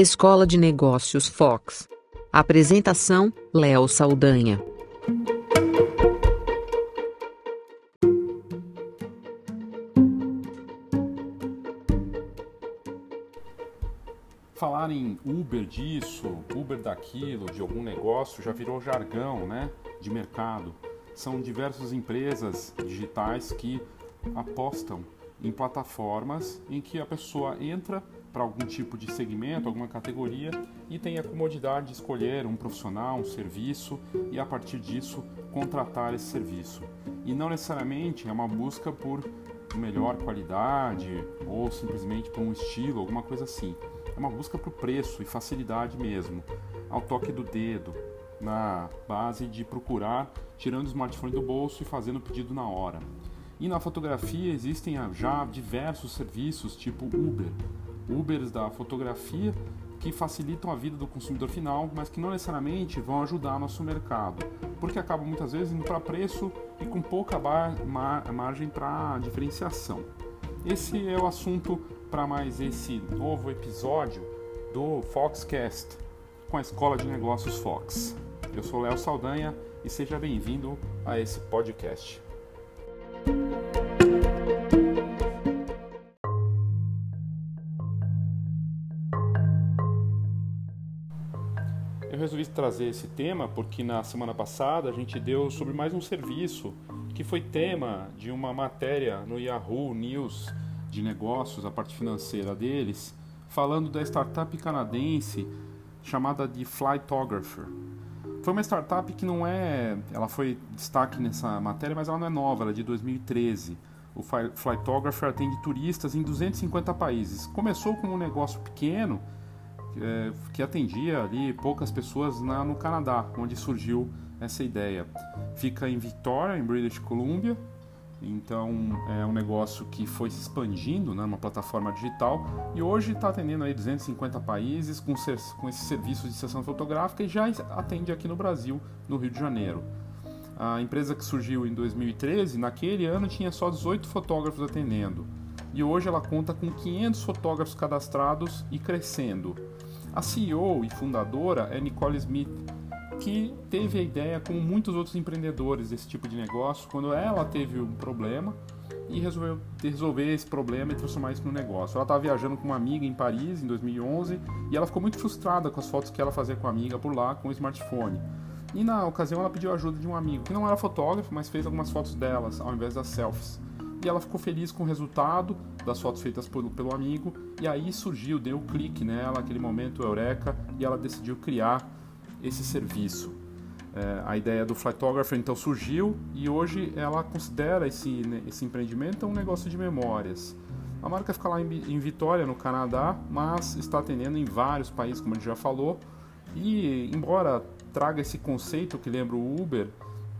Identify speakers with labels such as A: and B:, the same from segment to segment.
A: Escola de Negócios Fox. Apresentação: Léo Saldanha.
B: Falar em Uber disso, Uber daquilo, de algum negócio, já virou jargão né, de mercado. São diversas empresas digitais que apostam em plataformas em que a pessoa entra para algum tipo de segmento, alguma categoria e tem a comodidade de escolher um profissional, um serviço e a partir disso contratar esse serviço. E não necessariamente é uma busca por melhor qualidade ou simplesmente por um estilo, alguma coisa assim. É uma busca por preço e facilidade mesmo, ao toque do dedo, na base de procurar tirando o smartphone do bolso e fazendo o pedido na hora. E na fotografia existem já diversos serviços tipo Uber, Ubers da fotografia que facilitam a vida do consumidor final, mas que não necessariamente vão ajudar nosso mercado, porque acabam muitas vezes indo para preço e com pouca margem para diferenciação. Esse é o assunto para mais esse novo episódio do Foxcast com a Escola de Negócios Fox. Eu sou Léo Saldanha e seja bem-vindo a esse podcast. Resolvi trazer esse tema porque na semana passada a gente deu sobre mais um serviço que foi tema de uma matéria no Yahoo News de negócios, a parte financeira deles, falando da startup canadense chamada de Flightographer. Foi uma startup que não é, ela foi destaque nessa matéria, mas ela não é nova, ela é de 2013. O Flightographer atende turistas em 250 países. Começou com um negócio pequeno é, que atendia ali poucas pessoas na, no Canadá, onde surgiu essa ideia. Fica em Victoria, em British Columbia, então é um negócio que foi se expandindo né, numa plataforma digital e hoje está atendendo aí 250 países com, com esse serviço de sessão fotográfica e já atende aqui no Brasil, no Rio de Janeiro. A empresa que surgiu em 2013, naquele ano tinha só 18 fotógrafos atendendo e hoje ela conta com 500 fotógrafos cadastrados e crescendo. A CEO e fundadora é Nicole Smith, que teve a ideia, como muitos outros empreendedores desse tipo de negócio, quando ela teve um problema e resolveu resolver esse problema e transformar isso no negócio. Ela estava viajando com uma amiga em Paris em 2011 e ela ficou muito frustrada com as fotos que ela fazia com a amiga por lá com o smartphone. E na ocasião ela pediu ajuda de um amigo que não era fotógrafo, mas fez algumas fotos delas ao invés das selfies. E ela ficou feliz com o resultado das fotos feitas pelo, pelo amigo e aí surgiu, deu um clique nela, aquele momento eureka, e ela decidiu criar esse serviço. É, a ideia do Flightographer então surgiu e hoje ela considera esse, né, esse empreendimento um negócio de memórias. A marca fica lá em, em Vitória, no Canadá, mas está atendendo em vários países, como a gente já falou. E embora traga esse conceito que lembra o Uber,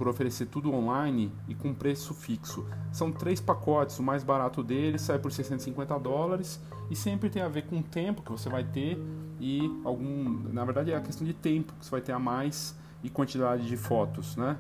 B: por oferecer tudo online e com preço fixo. São três pacotes, o mais barato deles sai por 650 dólares e sempre tem a ver com o tempo que você vai ter e algum, na verdade é a questão de tempo que você vai ter a mais e quantidade de fotos, né?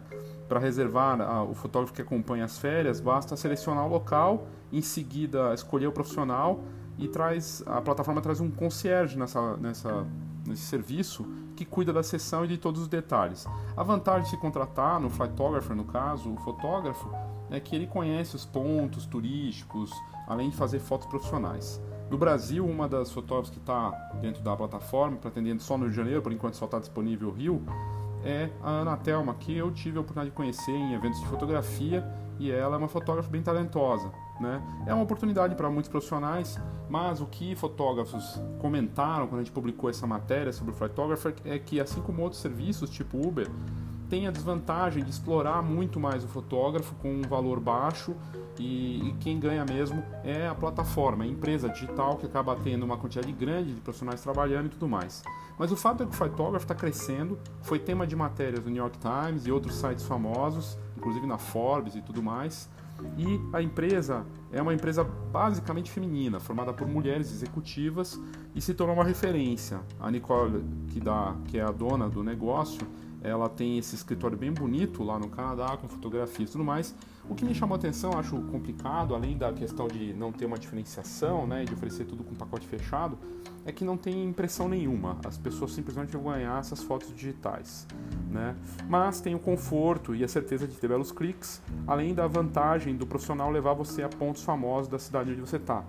B: Para reservar a, o fotógrafo que acompanha as férias, basta selecionar o local, em seguida escolher o profissional e traz a plataforma traz um concierge nessa, nessa nesse serviço que cuida da sessão e de todos os detalhes. A vantagem de se contratar no Flightographer, no caso, o fotógrafo, é que ele conhece os pontos turísticos, além de fazer fotos profissionais. No Brasil, uma das fotógrafas que está dentro da plataforma, pretendendo só no Rio de Janeiro, por enquanto só está disponível o Rio, é a Ana Thelma, que eu tive a oportunidade de conhecer em eventos de fotografia e ela é uma fotógrafa bem talentosa. Né? É uma oportunidade para muitos profissionais, mas o que fotógrafos comentaram quando a gente publicou essa matéria sobre o Photographer é que, assim como outros serviços, tipo Uber, tem a desvantagem de explorar muito mais o fotógrafo com um valor baixo e, e, quem ganha mesmo é a plataforma, a empresa digital que acaba tendo uma quantidade grande de profissionais trabalhando e tudo mais. Mas o fato é que o Photograph está crescendo, foi tema de matérias do New York Times e outros sites famosos, inclusive na Forbes e tudo mais. E a empresa é uma empresa basicamente feminina, formada por mulheres executivas e se tornou uma referência. A Nicole, que, dá, que é a dona do negócio, ela tem esse escritório bem bonito lá no Canadá, com fotografias e tudo mais. O que me chamou a atenção, acho complicado, além da questão de não ter uma diferenciação, né, de oferecer tudo com pacote fechado, é que não tem impressão nenhuma. As pessoas simplesmente vão ganhar essas fotos digitais, né? Mas tem o conforto e a certeza de ter belos cliques, além da vantagem do profissional levar você a pontos famosos da cidade onde você está,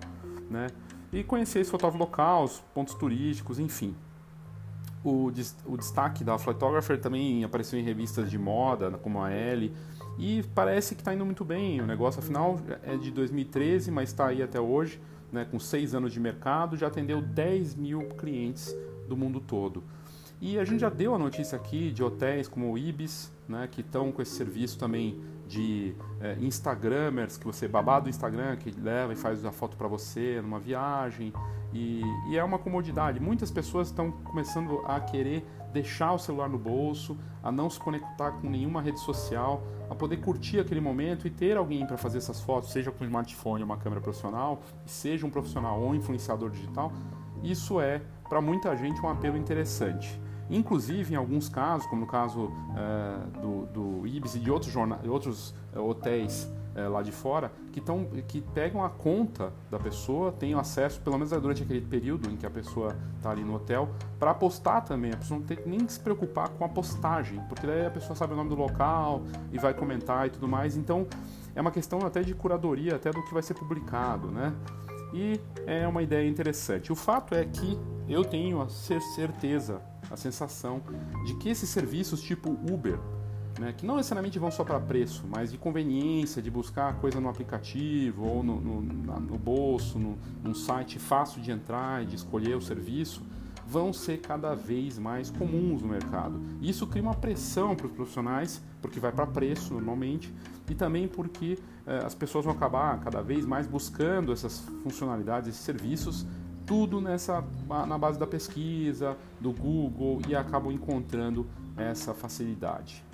B: né? E conhecer esse fotógrafo local, os pontos turísticos, enfim. O, o destaque da Photographer também apareceu em revistas de moda, como a Elle, e parece que está indo muito bem. O negócio, afinal, é de 2013, mas está aí até hoje, né, com seis anos de mercado, já atendeu 10 mil clientes do mundo todo. E a gente já deu a notícia aqui de hotéis como o Ibis, né, que estão com esse serviço também de é, Instagramers, que você babado do Instagram, que leva e faz a foto para você numa viagem. E, e, é uma comodidade. Muitas pessoas estão começando a querer deixar o celular no bolso, a não se conectar com nenhuma rede social, a poder curtir aquele momento e ter alguém para fazer essas fotos, seja com um smartphone ou uma câmera profissional, seja um profissional ou um influenciador digital. Isso é, para muita gente, um apelo interessante. Inclusive, em alguns casos, como no caso é, do, do Ibis e de outros, outros é, hotéis é, lá de fora, que, tão, que pegam a conta da pessoa, têm acesso, pelo menos durante aquele período em que a pessoa está ali no hotel, para postar também. A pessoa não tem nem que se preocupar com a postagem, porque daí a pessoa sabe o nome do local e vai comentar e tudo mais. Então, é uma questão até de curadoria, até do que vai ser publicado, né? E é uma ideia interessante. O fato é que eu tenho a certeza, a sensação de que esses serviços tipo Uber, né, que não necessariamente vão só para preço, mas de conveniência, de buscar coisa no aplicativo ou no, no, no bolso, no, num site fácil de entrar e de escolher o serviço, vão ser cada vez mais comuns no mercado. Isso cria uma pressão para os profissionais, porque vai para preço normalmente, e também porque eh, as pessoas vão acabar cada vez mais buscando essas funcionalidades, esses serviços, tudo nessa na base da pesquisa, do Google e acabam encontrando essa facilidade.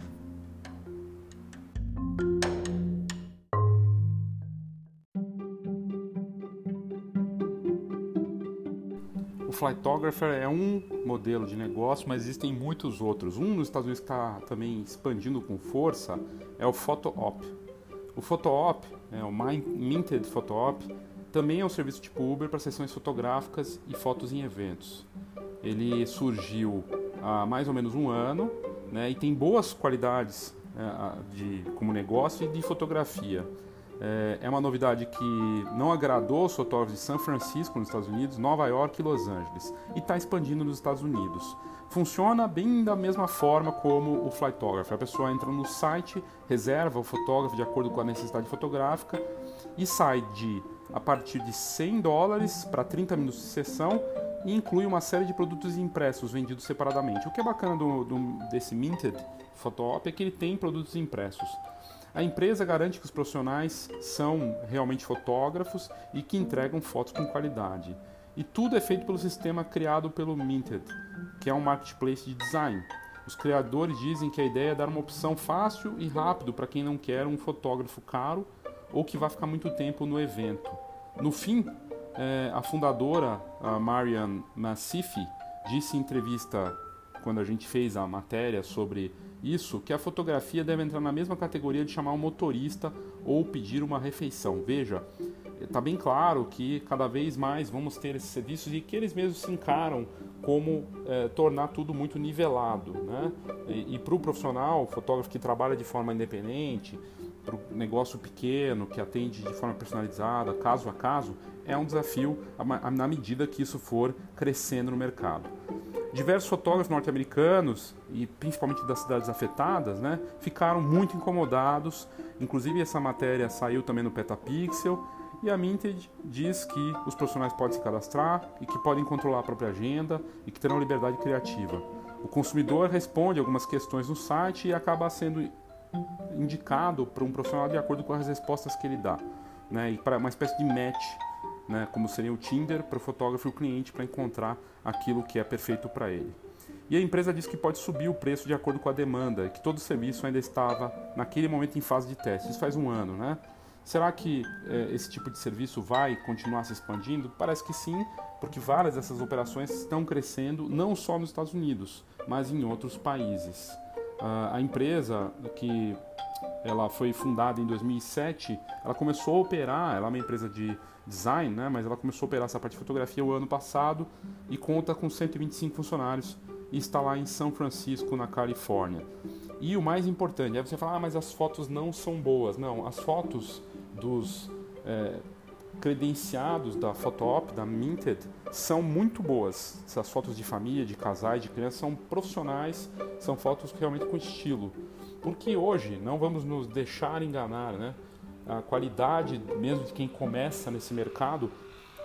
B: O Flightographer é um modelo de negócio, mas existem muitos outros. Um nos Estados Unidos que está também expandindo com força é o PhotoOp. O PhotoOp, é o Minted PhotoOp, também é um serviço tipo Uber para sessões fotográficas e fotos em eventos. Ele surgiu há mais ou menos um ano né, e tem boas qualidades de, como negócio e de fotografia. É, é uma novidade que não agradou os fotógrafos de São Francisco, nos Estados Unidos, Nova York e Los Angeles, e está expandindo nos Estados Unidos. Funciona bem da mesma forma como o Flightographer. A pessoa entra no site, reserva o fotógrafo de acordo com a necessidade fotográfica e sai de a partir de 100 dólares para 30 minutos de sessão e inclui uma série de produtos impressos vendidos separadamente. O que é bacana do, do, desse Minted Photoop é que ele tem produtos impressos. A empresa garante que os profissionais são realmente fotógrafos e que entregam fotos com qualidade. E tudo é feito pelo sistema criado pelo Minted, que é um marketplace de design. Os criadores dizem que a ideia é dar uma opção fácil e rápido para quem não quer um fotógrafo caro ou que vai ficar muito tempo no evento. No fim, é, a fundadora, a Marian Massifi, disse em entrevista quando a gente fez a matéria sobre isso que a fotografia deve entrar na mesma categoria de chamar um motorista ou pedir uma refeição. Veja, está bem claro que cada vez mais vamos ter esses serviços e que eles mesmos se encaram como é, tornar tudo muito nivelado. Né? E, e para o profissional, fotógrafo que trabalha de forma independente, para o negócio pequeno, que atende de forma personalizada, caso a caso, é um desafio na medida que isso for crescendo no mercado. Diversos fotógrafos norte-americanos, e principalmente das cidades afetadas, né, ficaram muito incomodados. Inclusive, essa matéria saiu também no Petapixel. E a Minted diz que os profissionais podem se cadastrar e que podem controlar a própria agenda e que terão liberdade criativa. O consumidor responde algumas questões no site e acaba sendo indicado para um profissional de acordo com as respostas que ele dá. Né? E para uma espécie de match né, como seria o Tinder para o fotógrafo e o cliente para encontrar aquilo que é perfeito para ele. E a empresa diz que pode subir o preço de acordo com a demanda, que todo o serviço ainda estava naquele momento em fase de teste. Isso faz um ano, né? Será que eh, esse tipo de serviço vai continuar se expandindo? Parece que sim, porque várias dessas operações estão crescendo não só nos Estados Unidos, mas em outros países. A empresa que ela foi fundada em 2007, ela começou a operar, ela é uma empresa de design, né, mas ela começou a operar essa parte de fotografia o ano passado e conta com 125 funcionários e está lá em São Francisco, na Califórnia. E o mais importante, é você falar, ah, mas as fotos não são boas. Não, as fotos dos é, credenciados da Photoop, da Minted, são muito boas. Essas fotos de família, de casais, de crianças são profissionais, são fotos realmente com estilo. Porque hoje, não vamos nos deixar enganar, né? A qualidade, mesmo de quem começa nesse mercado,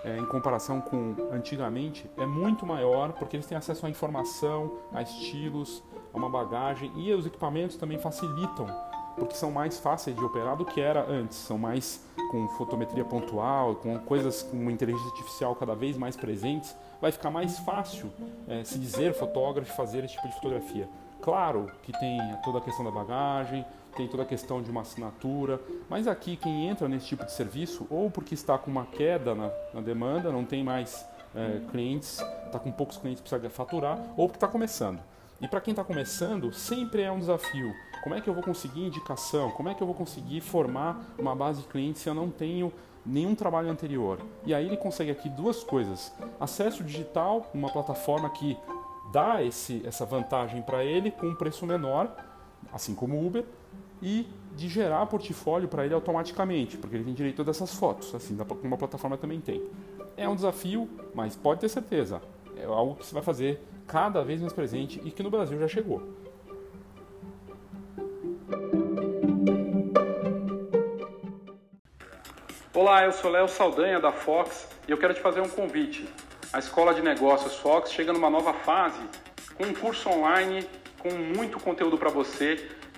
B: é, em comparação com antigamente, é muito maior, porque eles têm acesso à informação, a estilos, a uma bagagem e os equipamentos também facilitam porque são mais fáceis de operar do que era antes, são mais com fotometria pontual, com coisas com inteligência artificial cada vez mais presentes, vai ficar mais fácil é, se dizer fotógrafo e fazer esse tipo de fotografia. Claro que tem toda a questão da bagagem, tem toda a questão de uma assinatura, mas aqui quem entra nesse tipo de serviço, ou porque está com uma queda na, na demanda, não tem mais é, clientes, está com poucos clientes, precisa faturar, ou porque está começando. E para quem está começando, sempre é um desafio como é que eu vou conseguir indicação? Como é que eu vou conseguir formar uma base de clientes se eu não tenho nenhum trabalho anterior? E aí ele consegue aqui duas coisas: acesso digital, uma plataforma que dá esse, essa vantagem para ele com um preço menor, assim como o Uber, e de gerar portfólio para ele automaticamente, porque ele tem direito a dessas fotos, assim como uma plataforma também tem. É um desafio, mas pode ter certeza, é algo que você vai fazer cada vez mais presente e que no Brasil já chegou. Olá, eu sou Léo Saldanha da Fox e eu quero te fazer um convite. A Escola de Negócios Fox chega numa nova fase com um curso online com muito conteúdo para você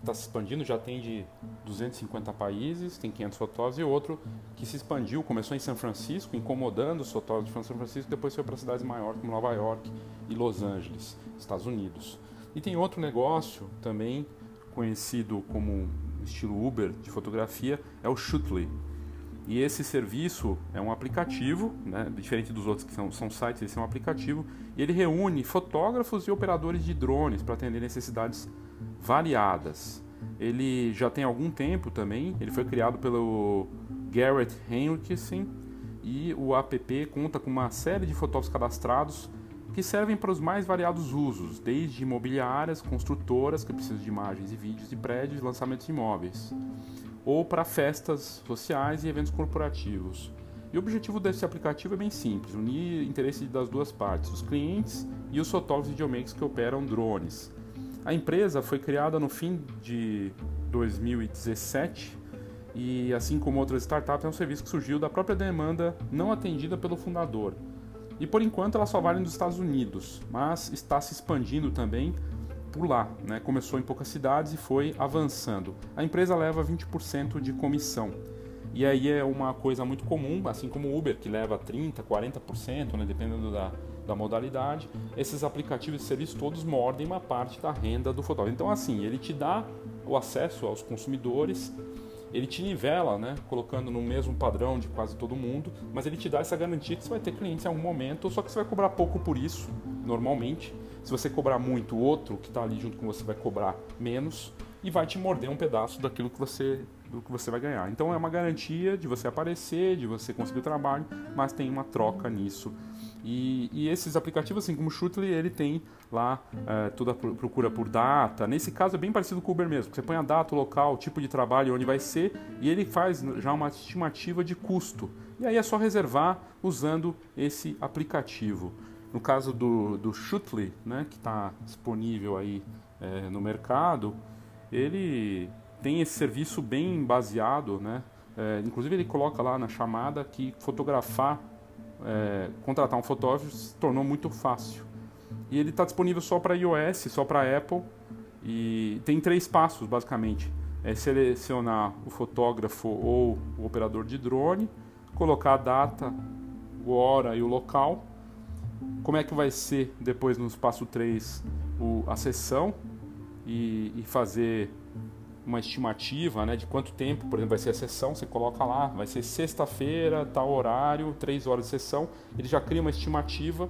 B: está se expandindo, já tem de 250 países, tem 500 fotógrafos, e outro que se expandiu, começou em São Francisco, incomodando os fotógrafos de São Francisco, depois foi para cidades maiores como Nova York e Los Angeles, Estados Unidos. E tem outro negócio também conhecido como estilo Uber de fotografia, é o Shootly. E esse serviço é um aplicativo, né, diferente dos outros que são, são sites, esse é um aplicativo, e ele reúne fotógrafos e operadores de drones para atender necessidades variadas. Ele já tem algum tempo também, ele foi criado pelo Garrett Henriksen e o app conta com uma série de fotógrafos cadastrados que servem para os mais variados usos, desde imobiliárias, construtoras que precisam de imagens e vídeos de prédios lançamentos de imóveis ou para festas sociais e eventos corporativos. E o objetivo desse aplicativo é bem simples: unir interesse das duas partes, os clientes e os fotógrafos e videomakers que operam drones. A empresa foi criada no fim de 2017 e, assim como outras startups, é um serviço que surgiu da própria demanda não atendida pelo fundador. E por enquanto ela só vale nos Estados Unidos, mas está se expandindo também por lá. Né? Começou em poucas cidades e foi avançando. A empresa leva 20% de comissão. E aí é uma coisa muito comum, assim como o Uber, que leva 30%, 40%, né? dependendo da, da modalidade. Esses aplicativos de serviço todos mordem uma parte da renda do fotógrafo. Então, assim, ele te dá o acesso aos consumidores, ele te nivela, né? colocando no mesmo padrão de quase todo mundo, mas ele te dá essa garantia que você vai ter clientes em algum momento, só que você vai cobrar pouco por isso, normalmente se você cobrar muito, o outro que está ali junto com você vai cobrar menos e vai te morder um pedaço daquilo que você do que você vai ganhar. Então é uma garantia de você aparecer, de você conseguir o trabalho, mas tem uma troca nisso. E, e esses aplicativos, assim como o Shootly, ele tem lá é, toda a procura por data. Nesse caso é bem parecido com o Uber mesmo. Você põe a data, o local, o tipo de trabalho, onde vai ser, e ele faz já uma estimativa de custo. E aí é só reservar usando esse aplicativo. No caso do, do Shootly, né, que está disponível aí é, no mercado, ele tem esse serviço bem baseado, né? É, inclusive ele coloca lá na chamada que fotografar, é, contratar um fotógrafo se tornou muito fácil. E ele está disponível só para iOS, só para Apple e tem três passos basicamente. é selecionar o fotógrafo ou o operador de drone, colocar a data, a hora e o local. Como é que vai ser depois no passo 3 o, a sessão e, e fazer uma estimativa né, de quanto tempo, por exemplo, vai ser a sessão, você coloca lá, vai ser sexta-feira, tal horário, três horas de sessão, ele já cria uma estimativa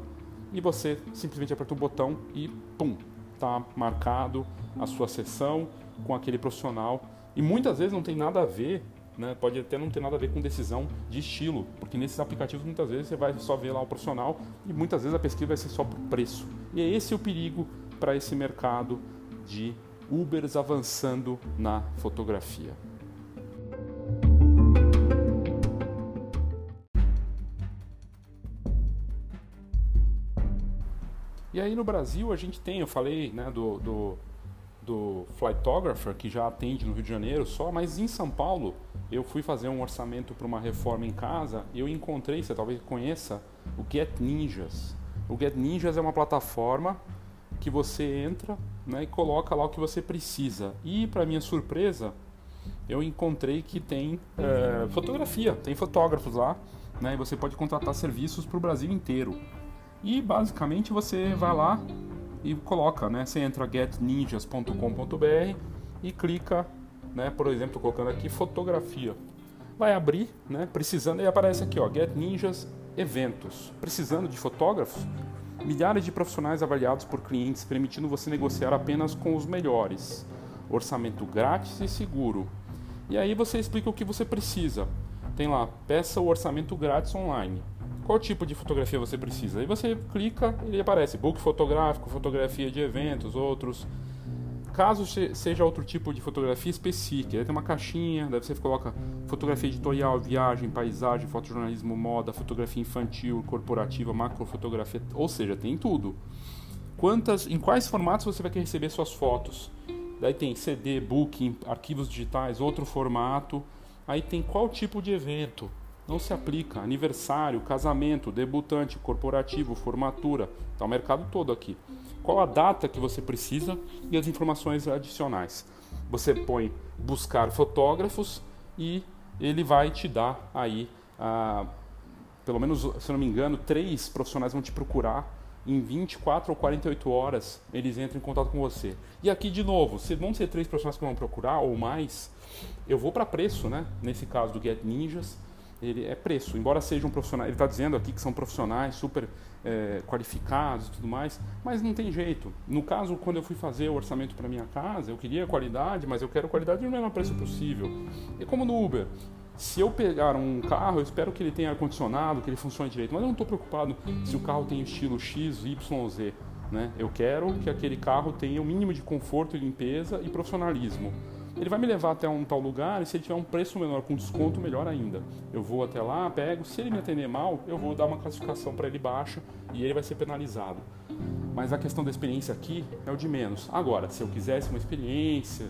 B: e você simplesmente aperta o botão e pum, está marcado a sua sessão com aquele profissional. E muitas vezes não tem nada a ver, né, pode até não ter nada a ver com decisão de estilo, porque nesses aplicativos muitas vezes você vai só ver lá o profissional e muitas vezes a pesquisa vai ser só por preço. E é esse o perigo para esse mercado de Ubers avançando na fotografia. E aí no Brasil a gente tem, eu falei né, do, do, do Flightographer, que já atende no Rio de Janeiro só, mas em São Paulo eu fui fazer um orçamento para uma reforma em casa e eu encontrei, você talvez conheça, o Get Ninjas. O Get Ninjas é uma plataforma que você entra né, e coloca lá o que você precisa. E, para minha surpresa, eu encontrei que tem é, fotografia, tem fotógrafos lá, né, e você pode contratar serviços para o Brasil inteiro. E basicamente você vai lá e coloca, né, você entra getninjas.com.br e clica, né, por exemplo, colocando aqui fotografia. Vai abrir, né, precisando, e aparece aqui, ó, Get Ninjas Eventos. Precisando de fotógrafos? Milhares de profissionais avaliados por clientes, permitindo você negociar apenas com os melhores. Orçamento grátis e seguro. E aí você explica o que você precisa. Tem lá, peça o orçamento grátis online. Qual tipo de fotografia você precisa? Aí você clica, ele aparece book fotográfico, fotografia de eventos, outros. Caso seja outro tipo de fotografia específica, tem uma caixinha, daí você coloca fotografia editorial, viagem, paisagem, fotojornalismo, moda, fotografia infantil, corporativa, macrofotografia, ou seja, tem tudo. Quantas, em quais formatos você vai querer receber suas fotos? Daí tem CD, book, arquivos digitais, outro formato. Aí tem qual tipo de evento? Não se aplica. Aniversário, casamento, debutante, corporativo, formatura. Está o mercado todo aqui qual a data que você precisa e as informações adicionais. Você põe buscar fotógrafos e ele vai te dar aí, ah, pelo menos, se não me engano, três profissionais vão te procurar em 24 ou 48 horas eles entram em contato com você. E aqui de novo, se vão ser três profissionais que vão procurar ou mais, eu vou para preço, né? Nesse caso do Get Ninjas, ele é preço. Embora seja um profissional, ele está dizendo aqui que são profissionais super é, qualificados e tudo mais, mas não tem jeito. No caso, quando eu fui fazer o orçamento para minha casa, eu queria qualidade, mas eu quero qualidade no menor preço possível. E como no Uber, se eu pegar um carro, eu espero que ele tenha ar-condicionado, que ele funcione direito, mas eu não estou preocupado se o carro tem estilo X, Y ou Z. Né? Eu quero que aquele carro tenha o mínimo de conforto limpeza e profissionalismo. Ele vai me levar até um tal lugar e se ele tiver um preço menor com desconto, melhor ainda. Eu vou até lá, pego, se ele me atender mal, eu vou dar uma classificação para ele baixa e ele vai ser penalizado. Mas a questão da experiência aqui é o de menos. Agora, se eu quisesse uma experiência,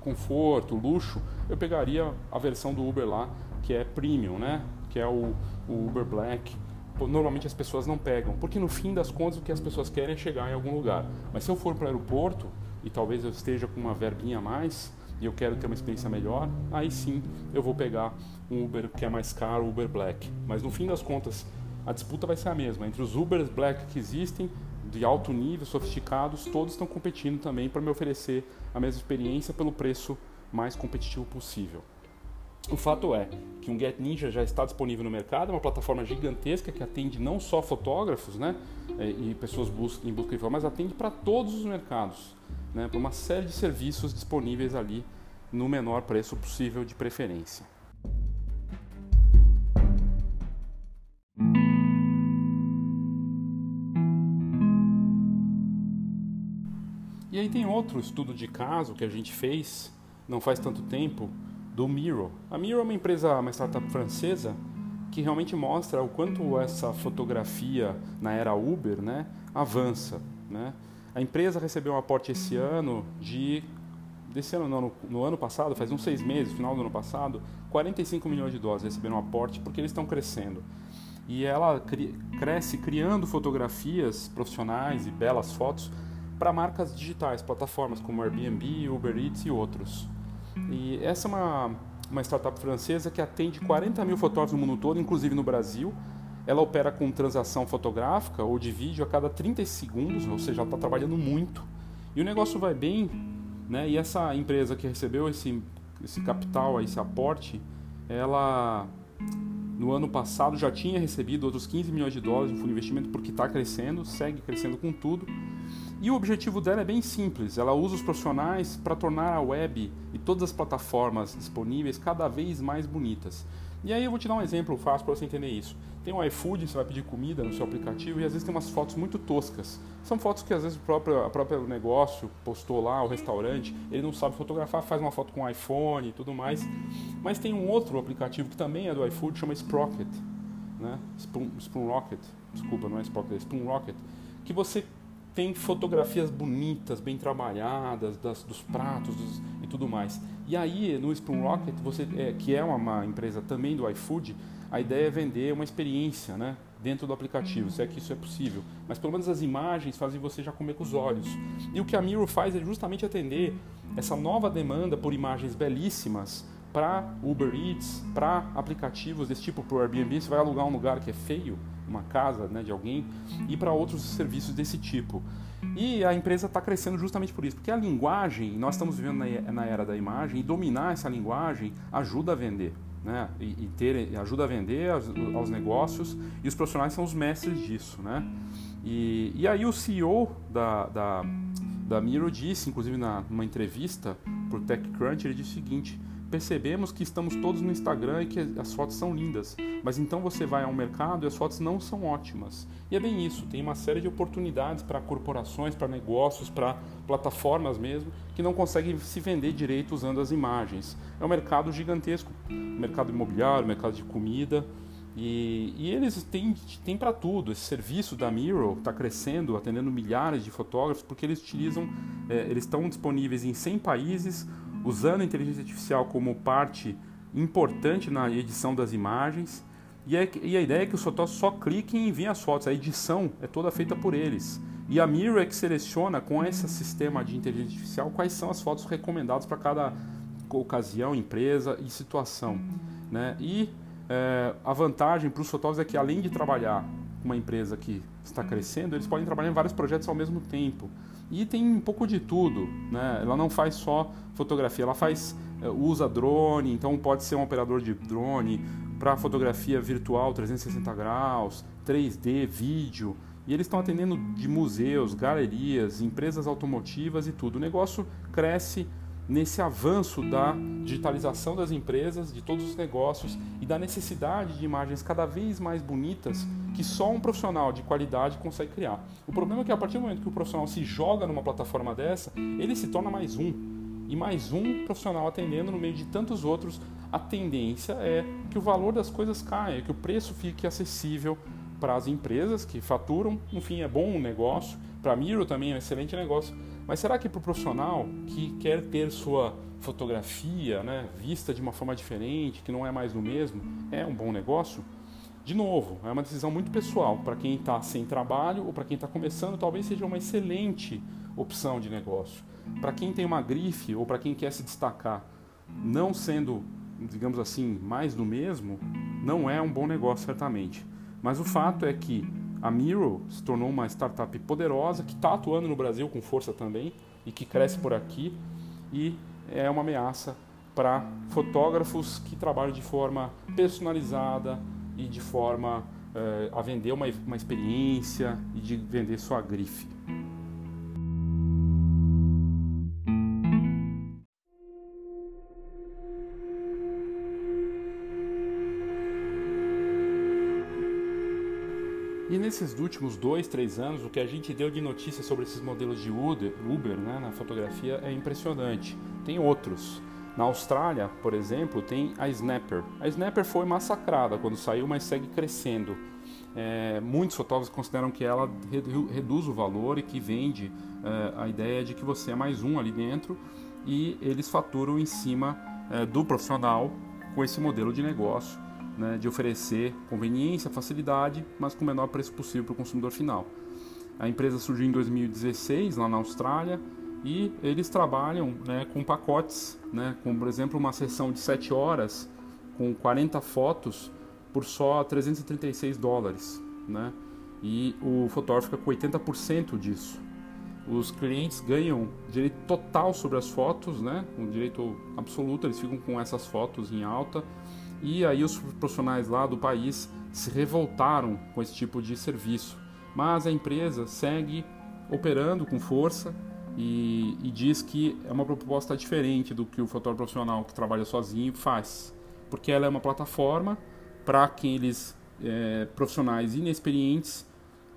B: conforto, luxo, eu pegaria a versão do Uber lá, que é premium, né? Que é o, o Uber Black. Normalmente as pessoas não pegam, porque no fim das contas o que as pessoas querem é chegar em algum lugar. Mas se eu for para o aeroporto e talvez eu esteja com uma verbinha a mais, e eu quero ter uma experiência melhor, aí sim eu vou pegar um Uber que é mais caro, o Uber Black. Mas no fim das contas, a disputa vai ser a mesma. Entre os Ubers Black que existem, de alto nível, sofisticados, todos estão competindo também para me oferecer a mesma experiência pelo preço mais competitivo possível. O fato é que um Get Ninja já está disponível no mercado, é uma plataforma gigantesca que atende não só fotógrafos né, e pessoas em busca de informação, mas atende para todos os mercados né, para uma série de serviços disponíveis ali no menor preço possível de preferência. E aí tem outro estudo de caso que a gente fez não faz tanto tempo do Miro. A Miro é uma empresa, uma startup francesa que realmente mostra o quanto essa fotografia na era Uber, né, avança, né? A empresa recebeu um aporte esse ano de. Desse ano, não, no, no ano passado, faz uns seis meses, final do ano passado, 45 milhões de dólares receberam um aporte porque eles estão crescendo. E ela cri, cresce criando fotografias profissionais e belas fotos para marcas digitais, plataformas como Airbnb, Uber Eats e outros. E essa é uma, uma startup francesa que atende 40 mil fotógrafos no mundo todo, inclusive no Brasil. Ela opera com transação fotográfica ou de vídeo a cada 30 segundos, ou seja, ela está trabalhando muito. E o negócio vai bem, né? E essa empresa que recebeu esse, esse capital, esse aporte, ela no ano passado já tinha recebido outros 15 milhões de dólares de fundo de investimento porque está crescendo, segue crescendo com tudo. E o objetivo dela é bem simples: ela usa os profissionais para tornar a web e todas as plataformas disponíveis cada vez mais bonitas. E aí eu vou te dar um exemplo fácil para você entender isso. Tem um iFood, você vai pedir comida no seu aplicativo e às vezes tem umas fotos muito toscas. São fotos que às vezes o próprio, a próprio negócio postou lá, o restaurante, ele não sabe fotografar, faz uma foto com um iPhone e tudo mais. Mas tem um outro aplicativo que também é do iFood, chama Sprocket, né? Spoon, Spoon Rocket, desculpa, não é Sprocket, é Spoon Rocket, que você tem fotografias bonitas, bem trabalhadas, das, dos pratos dos, e tudo mais. E aí, no Spoon Rocket, você, é, que é uma, uma, empresa também do iFood, a ideia é vender uma experiência né, dentro do aplicativo, se é que isso é possível. Mas pelo menos as imagens fazem você já comer com os olhos. E o que a Miro faz é justamente atender essa nova demanda por imagens belíssimas para Uber Eats, para aplicativos desse tipo, para o Airbnb, você vai alugar um lugar que é feio, uma casa né, de alguém, e para outros serviços desse tipo. E a empresa está crescendo justamente por isso, porque a linguagem, nós estamos vivendo na era da imagem, e dominar essa linguagem ajuda a vender. Né? E, e ter, ajuda a vender aos, aos, negócios e os profissionais são os mestres disso. Né? E, e aí o CEO da, da, da Miro disse, inclusive na, numa entrevista para o TechCrunch, ele disse o seguinte, percebemos que estamos todos no Instagram e que as fotos são lindas, mas então você vai ao mercado e as fotos não são ótimas. E é bem isso, tem uma série de oportunidades para corporações, para negócios, para plataformas mesmo, que não conseguem se vender direito usando as imagens. É um mercado gigantesco, mercado imobiliário, mercado de comida, e, e, eles têm, têm para tudo. Esse serviço da Miro está crescendo, atendendo milhares de fotógrafos, porque eles utilizam, é, eles estão disponíveis em 100 países, usando a inteligência artificial como parte importante na edição das imagens. E, é, e a ideia é que os fotógrafos só cliquem e enviem as fotos. A edição é toda feita por eles. E a Miro é que seleciona com esse sistema de inteligência artificial quais são as fotos recomendadas para cada ocasião, empresa e situação. Né? E é, a vantagem para os fotógrafos é que além de trabalhar uma empresa que está crescendo, eles podem trabalhar em vários projetos ao mesmo tempo. E tem um pouco de tudo, né? Ela não faz só fotografia, ela faz eh, usa drone, então pode ser um operador de drone para fotografia virtual 360 graus, 3D, vídeo. E eles estão atendendo de museus, galerias, empresas automotivas e tudo. O negócio cresce nesse avanço da digitalização das empresas, de todos os negócios e da necessidade de imagens cada vez mais bonitas que só um profissional de qualidade consegue criar. O problema é que a partir do momento que o profissional se joga numa plataforma dessa, ele se torna mais um. E mais um profissional atendendo no meio de tantos outros, a tendência é que o valor das coisas caia, que o preço fique acessível para as empresas que faturam, enfim, é bom um negócio. Para a Miro também é um excelente negócio. Mas será que para o profissional que quer ter sua fotografia né, vista de uma forma diferente, que não é mais do mesmo, é um bom negócio? De novo, é uma decisão muito pessoal. Para quem está sem trabalho ou para quem está começando, talvez seja uma excelente opção de negócio. Para quem tem uma grife ou para quem quer se destacar, não sendo, digamos assim, mais do mesmo, não é um bom negócio, certamente. Mas o fato é que a Miro se tornou uma startup poderosa que está atuando no Brasil com força também e que cresce por aqui e é uma ameaça para fotógrafos que trabalham de forma personalizada, e de forma uh, a vender uma, uma experiência e de vender sua grife. Nesses últimos dois, três anos, o que a gente deu de notícia sobre esses modelos de Uber, Uber né, na fotografia é impressionante. Tem outros. Na Austrália, por exemplo, tem a Snapper. A Snapper foi massacrada quando saiu, mas segue crescendo. É, muitos fotógrafos consideram que ela reduz o valor e que vende é, a ideia de que você é mais um ali dentro e eles faturam em cima é, do profissional com esse modelo de negócio né, de oferecer conveniência, facilidade, mas com o menor preço possível para o consumidor final. A empresa surgiu em 2016 lá na Austrália e eles trabalham né, com pacotes, né, como por exemplo uma sessão de 7 horas com 40 fotos por só 336 dólares, né? E o fotógrafo fica com 80% disso. Os clientes ganham direito total sobre as fotos, né? Um direito absoluto, eles ficam com essas fotos em alta. E aí os profissionais lá do país se revoltaram com esse tipo de serviço. Mas a empresa segue operando com força e, e diz que é uma proposta diferente do que o fotógrafo profissional que trabalha sozinho faz, porque ela é uma plataforma para aqueles é, profissionais inexperientes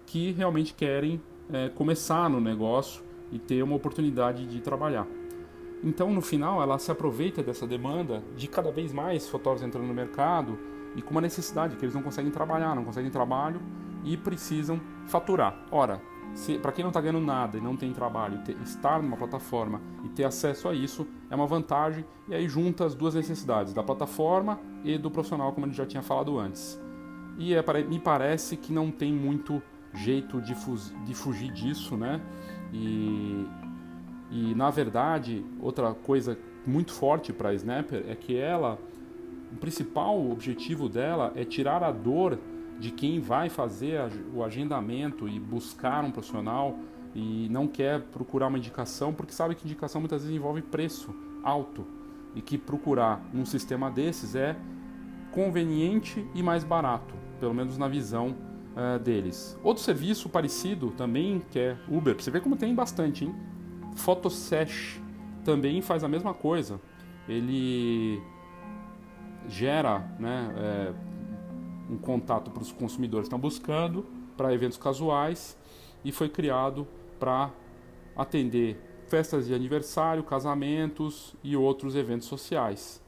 B: que realmente querem é, começar no negócio e ter uma oportunidade de trabalhar. Então, no final, ela se aproveita dessa demanda de cada vez mais fotógrafos entrando no mercado e com uma necessidade que eles não conseguem trabalhar, não conseguem trabalho e precisam faturar. Ora, para quem não está ganhando nada e não tem trabalho, ter, estar numa plataforma e ter acesso a isso é uma vantagem. E aí junta as duas necessidades, da plataforma e do profissional, como a gente já tinha falado antes. E é, me parece que não tem muito jeito de, fugir disso, né? E, e na verdade, outra coisa muito forte para a Snapper é que ela, o principal objetivo dela é tirar a dor de quem vai fazer o agendamento e buscar um profissional e não quer procurar uma indicação, porque sabe que indicação muitas vezes envolve preço alto e que procurar um sistema desses é conveniente e mais barato, pelo menos na visão uh, deles. Outro serviço parecido também, que é Uber, você vê como tem bastante, hein? Photosesh também faz a mesma coisa. Ele gera né, é, um contato para os consumidores que estão buscando para eventos casuais e foi criado para atender festas de aniversário, casamentos e outros eventos sociais.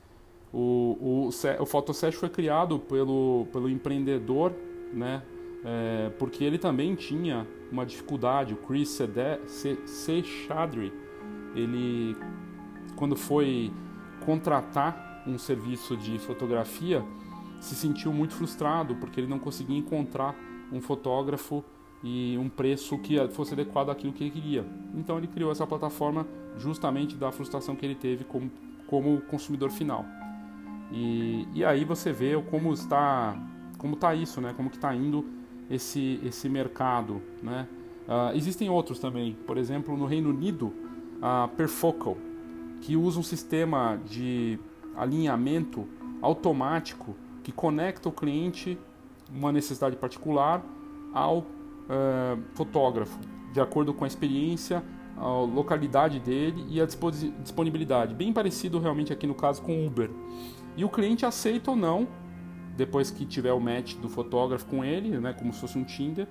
B: O, o, o Photosession foi criado pelo, pelo empreendedor, né, é, porque ele também tinha uma dificuldade. O Chris Sechadri, ele, quando foi contratar um serviço de fotografia, se sentiu muito frustrado porque ele não conseguia encontrar um fotógrafo e um preço que fosse adequado àquilo que ele queria. Então ele criou essa plataforma justamente da frustração que ele teve como, como consumidor final. E, e aí você vê como está como está isso, né? Como que está indo esse esse mercado, né? Uh, existem outros também, por exemplo, no Reino Unido, a Perfocal, que usa um sistema de alinhamento automático que conecta o cliente, uma necessidade particular, ao uh, fotógrafo, de acordo com a experiência, a localidade dele e a disponibilidade. Bem parecido realmente aqui no caso com Uber. E o cliente aceita ou não, depois que tiver o match do fotógrafo com ele, né, como se fosse um Tinder.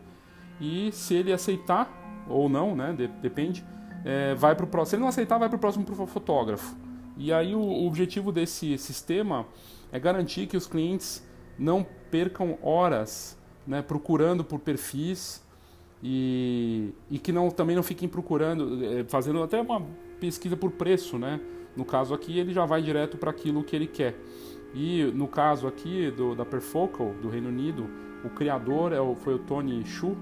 B: E se ele aceitar ou não, né, depende, é, vai para o próximo. Se ele não aceitar, vai para o próximo fotógrafo. E aí o, o objetivo desse sistema é garantir que os clientes não percam horas né, procurando por perfis e, e que não, também não fiquem procurando, eh, fazendo até uma pesquisa por preço, né? No caso aqui, ele já vai direto para aquilo que ele quer. E no caso aqui do, da Perfocal, do Reino Unido, o criador é o, foi o Tony Shu,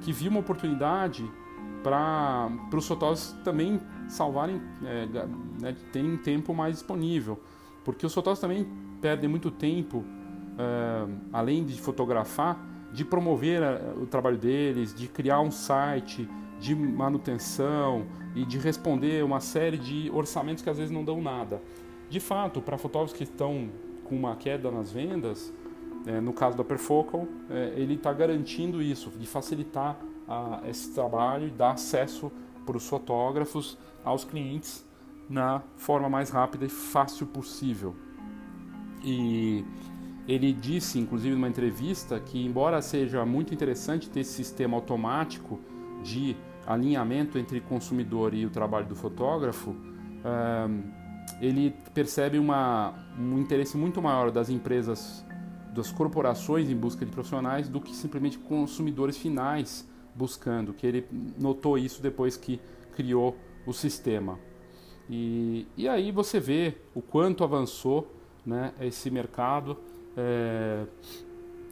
B: que viu uma oportunidade para os fotógrafos também salvarem, é, né, terem tempo mais disponível. Porque os fotógrafos também perdem muito tempo, uh, além de fotografar, de promover uh, o trabalho deles, de criar um site, de manutenção e de responder uma série de orçamentos que às vezes não dão nada. De fato, para fotógrafos que estão com uma queda nas vendas, é, no caso da Perfocal, é, ele está garantindo isso, de facilitar a, esse trabalho e dar acesso para os fotógrafos aos clientes na forma mais rápida e fácil possível. E ele disse, inclusive, numa entrevista, que embora seja muito interessante ter esse sistema automático de alinhamento entre consumidor e o trabalho do fotógrafo, ele percebe uma, um interesse muito maior das empresas, das corporações em busca de profissionais, do que simplesmente consumidores finais buscando, que ele notou isso depois que criou o sistema. E, e aí você vê o quanto avançou né, esse mercado é,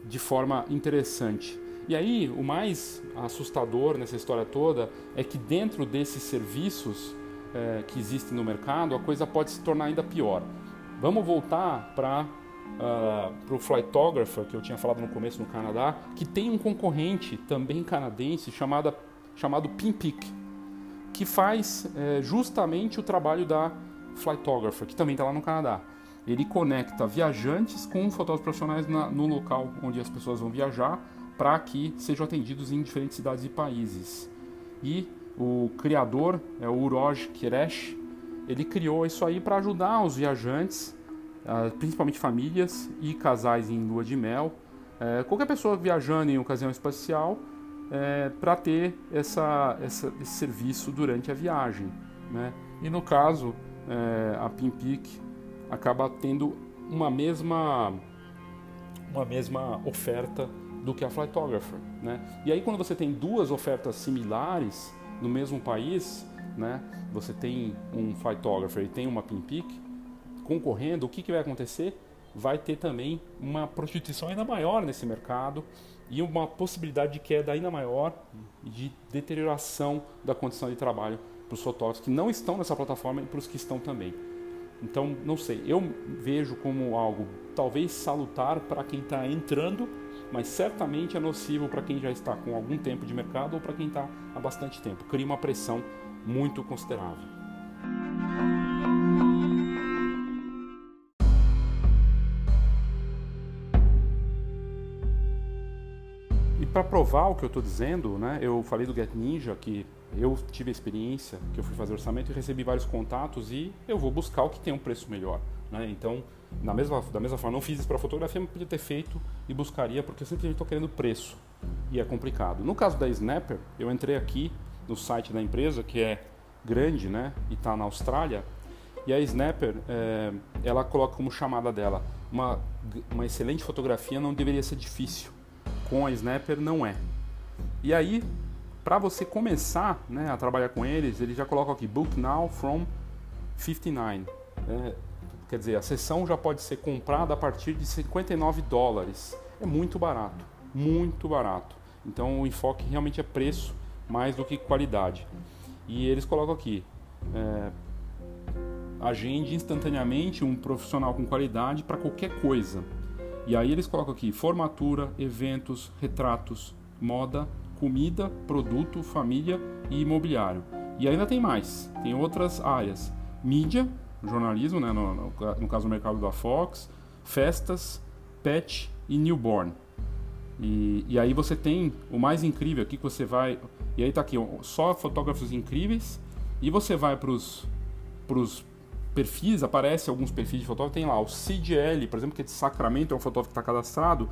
B: de forma interessante. E aí, o mais assustador nessa história toda é que dentro desses serviços é, que existem no mercado, a coisa pode se tornar ainda pior. Vamos voltar para uh, o Flightographer, que eu tinha falado no começo no Canadá, que tem um concorrente também canadense chamada, chamado Pinpic, que faz é, justamente o trabalho da Flightographer, que também está lá no Canadá. Ele conecta viajantes com fotógrafos profissionais na, no local onde as pessoas vão viajar para que sejam atendidos em diferentes cidades e países. E o criador é o Uroj Kiresh. Ele criou isso aí para ajudar os viajantes, ah, principalmente famílias e casais em lua de mel, é, qualquer pessoa viajando em ocasião espacial, é, para ter essa, essa, esse serviço durante a viagem. Né? E no caso, é, a Pimpic acaba tendo uma mesma, uma mesma oferta do que a Flightographer. Né? E aí quando você tem duas ofertas similares no mesmo país, né? você tem um Flightographer e tem uma Pimpic concorrendo, o que, que vai acontecer? Vai ter também uma prostituição ainda maior nesse mercado e uma possibilidade de queda ainda maior de deterioração da condição de trabalho para os fotógrafos que não estão nessa plataforma e para os que estão também. Então, não sei, eu vejo como algo talvez salutar para quem está entrando, mas certamente é nocivo para quem já está com algum tempo de mercado ou para quem está há bastante tempo. Cria uma pressão muito considerável. E para provar o que eu estou dizendo, né, eu falei do Get Ninja que eu tive a experiência, que eu fui fazer orçamento e recebi vários contatos e eu vou buscar o que tem um preço melhor. Né? Então, na mesma, da mesma forma, não fiz isso para fotografia, mas podia ter feito e buscaria, porque eu simplesmente estou querendo preço e é complicado. No caso da Snapper, eu entrei aqui no site da empresa, que é grande né, e está na Austrália, e a Snapper, é, ela coloca como chamada dela, uma, uma excelente fotografia não deveria ser difícil. Com a Snapper, não é. E aí, para você começar né, a trabalhar com eles, eles já colocam aqui Book Now from 59. É, quer dizer, a sessão já pode ser comprada a partir de 59 dólares. É muito barato, muito barato. Então o enfoque realmente é preço mais do que qualidade. E eles colocam aqui: é, agende instantaneamente um profissional com qualidade para qualquer coisa. E aí eles colocam aqui formatura, eventos, retratos, moda, comida, produto, família e imobiliário. E ainda tem mais, tem outras áreas: mídia, jornalismo, né, no, no, no caso do mercado da Fox, festas, pet e newborn. E, e, aí você tem o mais incrível aqui que você vai. E aí tá aqui, só fotógrafos incríveis. E você vai para os perfis, aparece alguns perfis de fotógrafo. Tem lá o CGL, por exemplo, que é de Sacramento, é um fotógrafo que está cadastrado.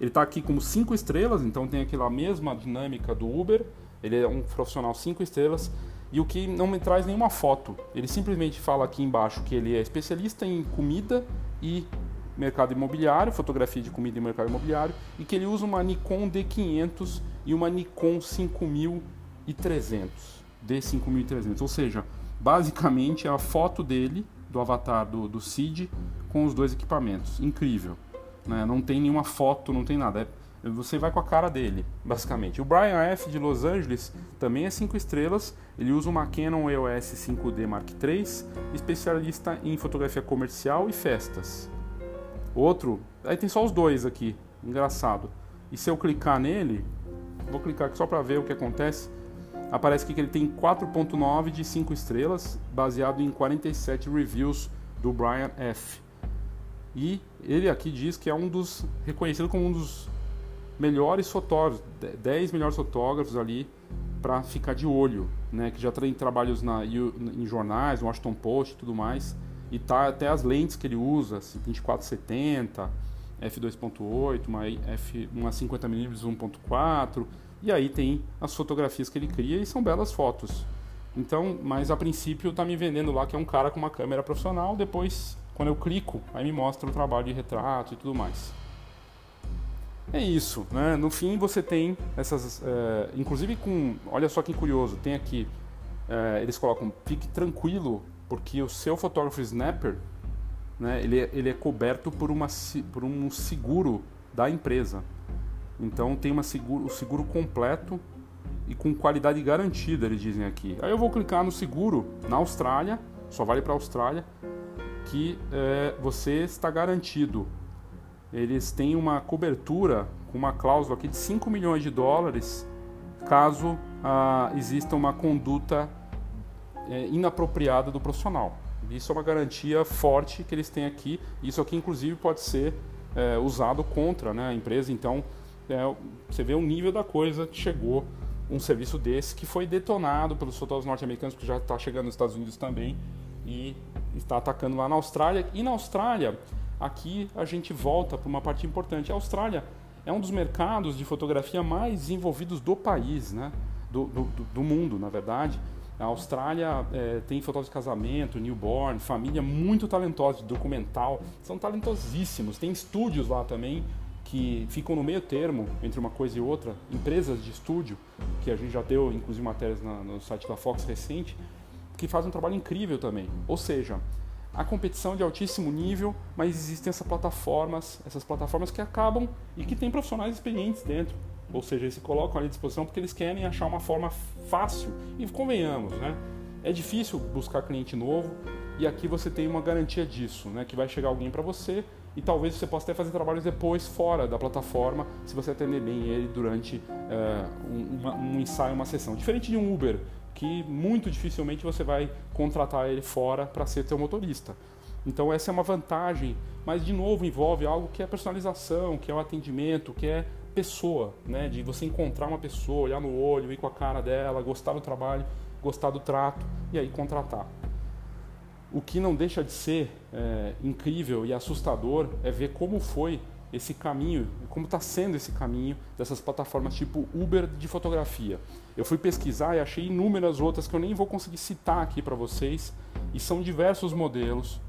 B: Ele está aqui como 5 estrelas, então tem aquela mesma dinâmica do Uber. Ele é um profissional 5 estrelas. E o que não me traz nenhuma foto. Ele simplesmente fala aqui embaixo que ele é especialista em comida e mercado imobiliário, fotografia de comida e mercado imobiliário, e que ele usa uma Nikon D500 e uma Nikon 5300, D5300. Ou seja, basicamente é a foto dele, do avatar do, do Cid, com os dois equipamentos. Incrível. Né? Não tem nenhuma foto, não tem nada. É, você vai com a cara dele, basicamente. O Brian F. de Los Angeles também é 5 estrelas. Ele usa uma Canon EOS 5D Mark III, especialista em fotografia comercial e festas. Outro, aí tem só os dois aqui, engraçado. E se eu clicar nele, vou clicar aqui só para ver o que acontece. Aparece aqui que ele tem 4.9 de 5 estrelas, baseado em 47 reviews do Brian F. E ele aqui diz que é um dos reconhecido como um dos melhores fotógrafos, 10 melhores fotógrafos ali para ficar de olho, né? Que já tem trabalhos na, em jornais, no Washington Post e tudo mais. E tá até as lentes que ele usa, 2470, f2.8, uma, f, uma 50mm 1.4, e aí tem as fotografias que ele cria e são belas fotos. Então, mas a princípio tá me vendendo lá que é um cara com uma câmera profissional, depois quando eu clico, aí me mostra o trabalho de retrato e tudo mais. É isso, né? No fim você tem essas, é, inclusive com, olha só que curioso, tem aqui, é, eles colocam, fique tranquilo, porque o seu fotógrafo snapper, né? Ele, é, ele é coberto por, uma, por um seguro da empresa. Então tem uma seguro, o seguro completo e com qualidade garantida, eles dizem aqui. Aí eu vou clicar no seguro na Austrália, só vale para a Austrália, que é, você está garantido. Eles têm uma cobertura com uma cláusula aqui de 5 milhões de dólares caso ah, exista uma conduta é, inapropriada do profissional. Isso é uma garantia forte que eles têm aqui. Isso aqui, inclusive, pode ser é, usado contra né, a empresa. Então, é, você vê o nível da coisa que chegou um serviço desse que foi detonado pelos fotógrafos norte-americanos, que já está chegando nos Estados Unidos também e está atacando lá na Austrália. E na Austrália, aqui a gente volta para uma parte importante. A Austrália é um dos mercados de fotografia mais desenvolvidos do país, né? do, do, do mundo, na verdade. A Austrália é, tem fotógrafos de casamento, newborn, família muito talentosa, documental, são talentosíssimos. Tem estúdios lá também que ficam no meio termo entre uma coisa e outra, empresas de estúdio, que a gente já deu inclusive matérias na, no site da Fox recente, que fazem um trabalho incrível também. Ou seja, a competição de altíssimo nível, mas existem essas plataformas, essas plataformas que acabam e que têm profissionais experientes dentro. Ou seja, eles se colocam ali à disposição porque eles querem achar uma forma fácil. E convenhamos, né? É difícil buscar cliente novo e aqui você tem uma garantia disso, né? Que vai chegar alguém para você e talvez você possa até fazer trabalhos depois fora da plataforma se você atender bem ele durante é, um, uma, um ensaio, uma sessão. Diferente de um Uber, que muito dificilmente você vai contratar ele fora para ser seu motorista. Então essa é uma vantagem, mas de novo envolve algo que é personalização, que é o atendimento, que é pessoa, né? De você encontrar uma pessoa, olhar no olho, ir com a cara dela, gostar do trabalho, gostar do trato e aí contratar. O que não deixa de ser é, incrível e assustador é ver como foi esse caminho, como está sendo esse caminho dessas plataformas tipo Uber de fotografia. Eu fui pesquisar e achei inúmeras outras que eu nem vou conseguir citar aqui para vocês, e são diversos modelos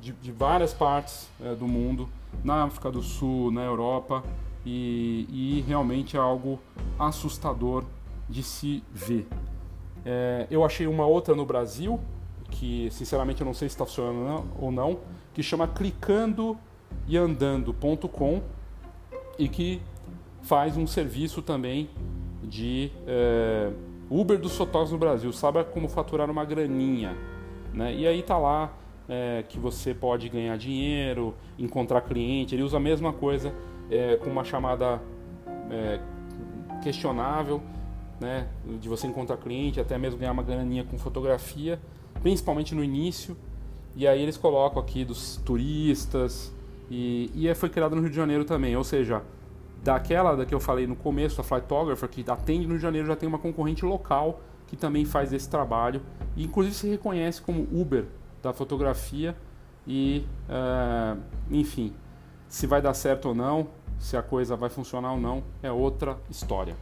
B: de, de várias partes é, do mundo, na África do Sul, na Europa, e, e realmente é algo assustador de se ver. É, eu achei uma outra no Brasil, que sinceramente eu não sei se está funcionando ou não, que chama clicando e andando.com e que faz um serviço também de é, Uber dos fotógrafos no Brasil, sabe como faturar uma graninha, né? E aí tá lá é, que você pode ganhar dinheiro, encontrar cliente, ele usa a mesma coisa é, com uma chamada é, questionável, né, de você encontrar cliente, até mesmo ganhar uma graninha com fotografia, principalmente no início. E aí eles colocam aqui dos turistas. E, e foi criado no Rio de Janeiro também, ou seja, daquela da que eu falei no começo, a Flightographer, que atende no Rio de Janeiro, já tem uma concorrente local que também faz esse trabalho e inclusive se reconhece como Uber da fotografia e, uh, enfim, se vai dar certo ou não, se a coisa vai funcionar ou não, é outra história.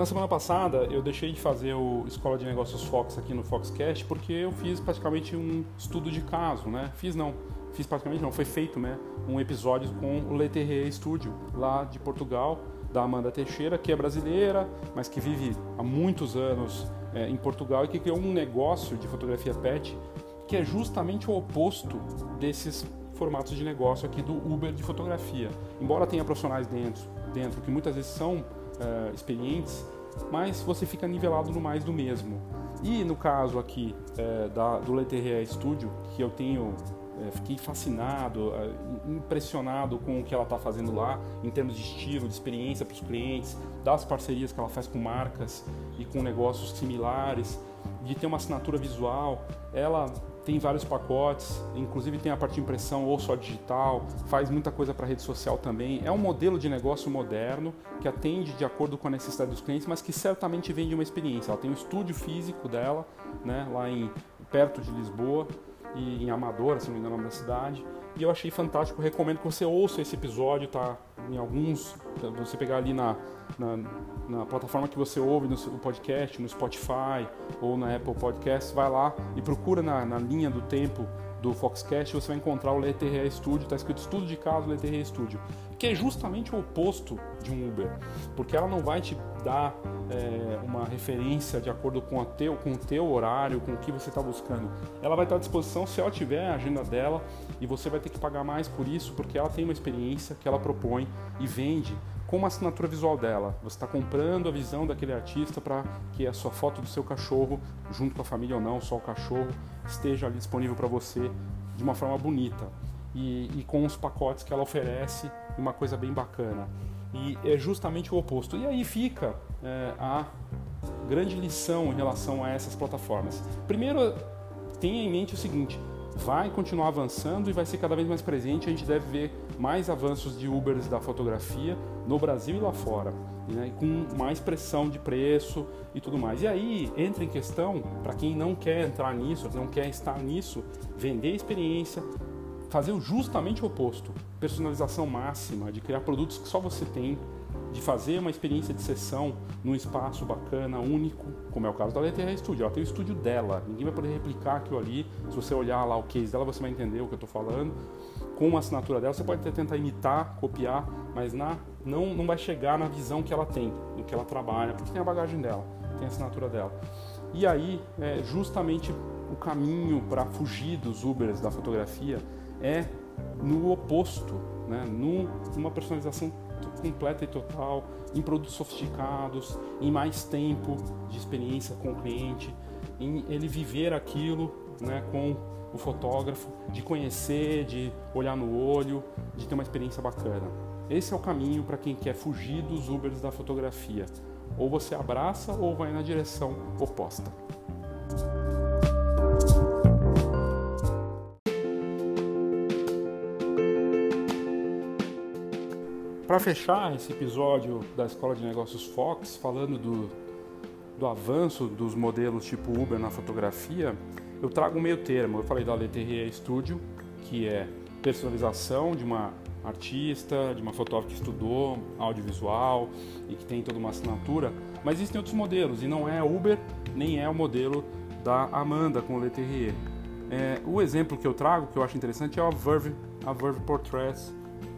B: Na semana passada eu deixei de fazer o Escola de Negócios Fox aqui no Foxcast porque eu fiz praticamente um estudo de caso, né? Fiz não, fiz praticamente não, foi feito, né? Um episódio com o Leterrier Studio lá de Portugal da Amanda Teixeira, que é brasileira, mas que vive há muitos anos é, em Portugal e que criou um negócio de fotografia pet que é justamente o oposto desses formatos de negócio aqui do Uber de fotografia. Embora tenha profissionais dentro, dentro que muitas vezes são é, experientes, mas você fica nivelado no mais do mesmo. E no caso aqui é, da, do Leterrier Studio, que eu tenho é, fiquei fascinado, impressionado com o que ela está fazendo lá, em termos de estilo, de experiência para os clientes, das parcerias que ela faz com marcas e com negócios similares, de ter uma assinatura visual. Ela tem vários pacotes, inclusive tem a parte de impressão ou só digital, faz muita coisa para rede social também. É um modelo de negócio moderno que atende de acordo com a necessidade dos clientes, mas que certamente vende uma experiência. Ela tem um estúdio físico dela, né, lá em perto de Lisboa, e em Amadora, se não me engano, é o nome da cidade. E eu achei fantástico, recomendo que você ouça esse episódio, tá? Em alguns, você pegar ali na, na, na plataforma que você ouve no podcast, no Spotify ou na Apple Podcast, vai lá e procura na, na linha do tempo do Foxcast, você vai encontrar o Leterrier Studio, está escrito estudo de caso Leterrier Studio, que é justamente o oposto de um Uber, porque ela não vai te dar é, uma referência de acordo com, teu, com o teu horário, com o que você está buscando. Ela vai estar à disposição se ela tiver a agenda dela e você vai ter que pagar mais por isso, porque ela tem uma experiência que ela propõe e vende com a assinatura visual dela. Você está comprando a visão daquele artista para que a sua foto do seu cachorro, junto com a família ou não, só o cachorro, esteja ali disponível para você de uma forma bonita. E, e, com os pacotes que ela oferece, uma coisa bem bacana. E é justamente o oposto. E aí fica é, a grande lição em relação a essas plataformas. Primeiro, tenha em mente o seguinte: vai continuar avançando e vai ser cada vez mais presente. A gente deve ver mais avanços de Ubers da fotografia no Brasil e lá fora, né? com mais pressão de preço e tudo mais. E aí entra em questão, para quem não quer entrar nisso, não quer estar nisso, vender experiência, fazer justamente o oposto: personalização máxima, de criar produtos que só você tem de fazer uma experiência de sessão num espaço bacana, único, como é o caso da Letterra Studio. Ela tem o estúdio dela, ninguém vai poder replicar aquilo ali. Se você olhar lá o case dela, você vai entender o que eu estou falando. Com a assinatura dela, você pode até tentar imitar, copiar, mas na, não, não vai chegar na visão que ela tem, no que ela trabalha, porque tem a bagagem dela, tem a assinatura dela. E aí, é justamente o caminho para fugir dos Ubers da fotografia é no oposto, né? numa personalização completa e total, em produtos sofisticados, em mais tempo de experiência com o cliente, em ele viver aquilo né, com o fotógrafo, de conhecer, de olhar no olho, de ter uma experiência bacana. Esse é o caminho para quem quer fugir dos Ubers da fotografia. Ou você abraça ou vai na direção oposta. Para fechar esse episódio da Escola de Negócios Fox, falando do, do avanço dos modelos tipo Uber na fotografia, eu trago um meio termo. Eu falei da Leterrier Studio, que é personalização de uma artista, de uma fotógrafa que estudou audiovisual e que tem toda uma assinatura, mas existem outros modelos e não é Uber nem é o modelo da Amanda com o Leterrier. É, o exemplo que eu trago, que eu acho interessante, é a Verve, a Verve Portraits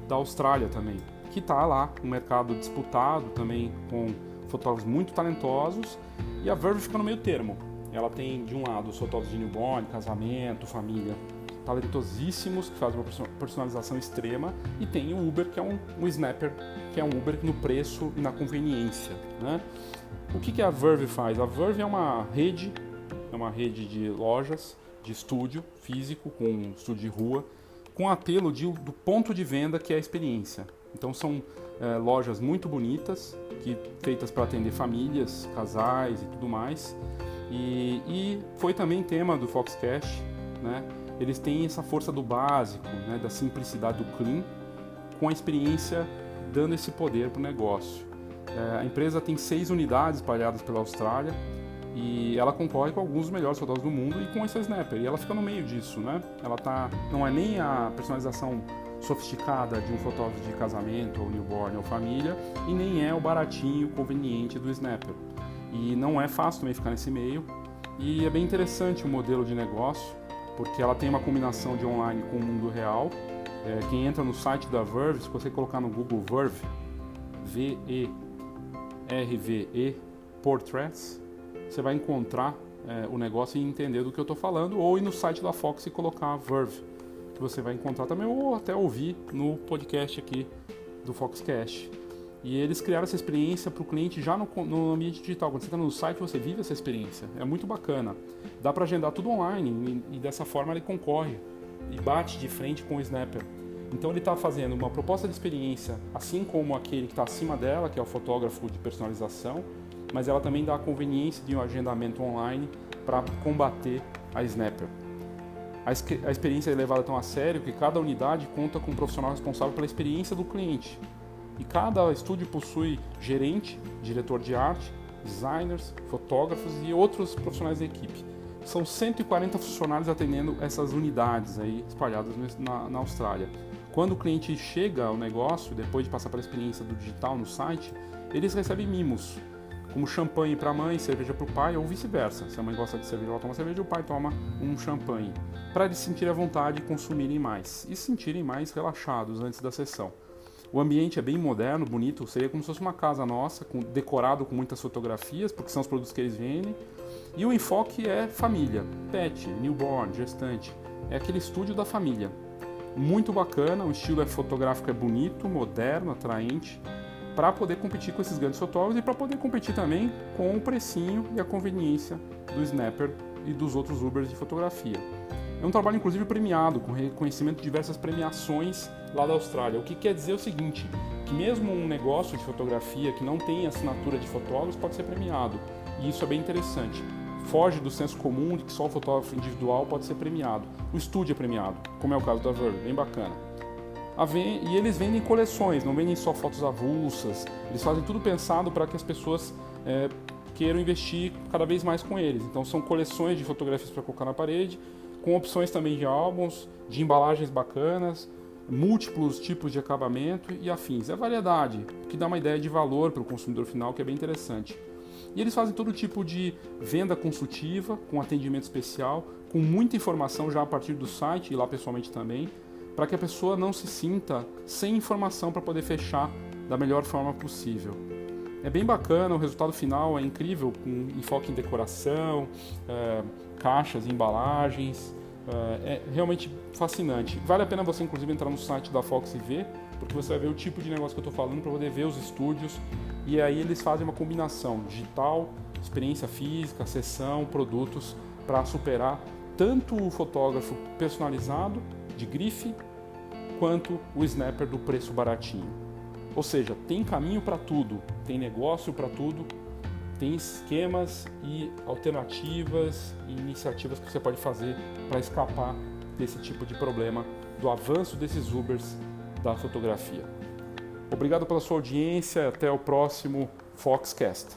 B: da Austrália também que está lá, um mercado disputado também com fotógrafos muito talentosos e a Verve fica no meio termo. Ela tem de um lado os fotógrafos de newborn, casamento, família, talentosíssimos que fazem uma personalização extrema e tem o Uber que é um, um snapper, que é um Uber no preço e na conveniência. Né? O que, que a Verve faz? A Verve é uma rede, é uma rede de lojas de estúdio físico com estúdio de rua com apelo de, do ponto de venda que é a experiência. Então são é, lojas muito bonitas, que feitas para atender famílias, casais e tudo mais. E, e, foi também tema do Foxcast, né? Eles têm essa força do básico, né? da simplicidade do clean, com a experiência dando esse poder para o negócio. É, a empresa tem seis unidades espalhadas pela Austrália e ela concorre com alguns dos melhores fotógrafos do mundo e com esse Snapper. E ela fica no meio disso, né? Ela tá, não é nem a personalização sofisticada de um fotógrafo de casamento ou newborn ou família e nem é o baratinho conveniente do Snapper. E não é fácil também ficar nesse meio. E é bem interessante o modelo de negócio, porque ela tem uma combinação de online com o mundo real. É, quem entra no site da Verve, se você colocar no Google Verve, V-E-R-V-E, Portraits, você vai encontrar é, o negócio e entender do que eu estou falando, ou ir no site da Fox e colocar Verve você vai encontrar também, ou até ouvir no podcast aqui do Foxcast. E eles criaram essa experiência para o cliente já no, no, ambiente digital. Quando você está no site, você vive essa experiência. É muito bacana. Dá para agendar tudo online e, e, dessa forma ele concorre e bate de frente com o Snapper. Então ele está fazendo uma proposta de experiência, assim como aquele que está acima dela, que é o fotógrafo de personalização, mas ela também dá a conveniência de um agendamento online para combater a Snapper a, experiência é levada tão a sério que cada unidade conta com um profissional responsável pela experiência do cliente. E cada estúdio possui gerente, diretor de arte, designers, fotógrafos e outros profissionais da equipe. São 140 funcionários atendendo essas unidades aí espalhadas na, na Austrália. Quando o cliente chega ao negócio, depois de passar pela experiência do digital no site, eles recebem mimos, como champanhe para a mãe, cerveja para o pai, ou vice-versa. Se a mãe gosta de cerveja, ela toma cerveja, o pai toma um champanhe, para eles sentirem a vontade de consumirem mais e se sentirem mais relaxados antes da sessão. O ambiente é bem moderno, bonito, seria como se fosse uma casa nossa, com, decorado com muitas fotografias, porque são os produtos que eles vendem. E o enfoque é família, pet, newborn, gestante. É aquele estúdio da família. Muito bacana, o estilo é fotográfico é bonito, moderno, atraente para poder competir com esses grandes fotógrafos e para poder competir também com o precinho e a conveniência do Snapper e dos outros Ubers de fotografia. É um trabalho inclusive premiado, com reconhecimento de diversas premiações lá da Austrália. O que quer dizer o seguinte, que mesmo um negócio de fotografia que não tem assinatura de fotógrafos pode ser premiado. E isso é bem interessante. Foge do senso comum de que só o fotógrafo individual pode ser premiado. O estúdio é premiado, como é o caso da Verve, bem bacana. E eles vendem coleções, não vendem só fotos avulsas. Eles fazem tudo pensado para que as pessoas é, queiram investir cada vez mais com eles. Então são coleções de fotografias para colocar na parede, com opções também de álbuns, de embalagens bacanas, múltiplos tipos de acabamento e afins. É variedade, que dá uma ideia de valor para o consumidor final, que é bem interessante. E eles fazem todo tipo de venda consultiva, com atendimento especial, com muita informação já a partir do site e lá pessoalmente também para que a pessoa não se sinta sem informação para poder fechar da melhor forma possível. É bem bacana, o resultado final é incrível, com enfoque em decoração, é, caixas, embalagens, é, é, realmente fascinante. Vale a pena você, inclusive, entrar no site da Fox e ver, porque você vai ver o tipo de negócio que eu estou falando para poder ver os estúdios. E aí eles fazem uma combinação digital, experiência física, sessão, produtos para superar tanto o fotógrafo personalizado de grife quanto o snapper do preço baratinho. Ou seja, tem caminho para tudo, tem negócio para tudo, tem esquemas e alternativas e iniciativas que você pode fazer para escapar desse tipo de problema, do avanço desses Ubers da fotografia. Obrigado pela sua audiência, até o próximo Foxcast.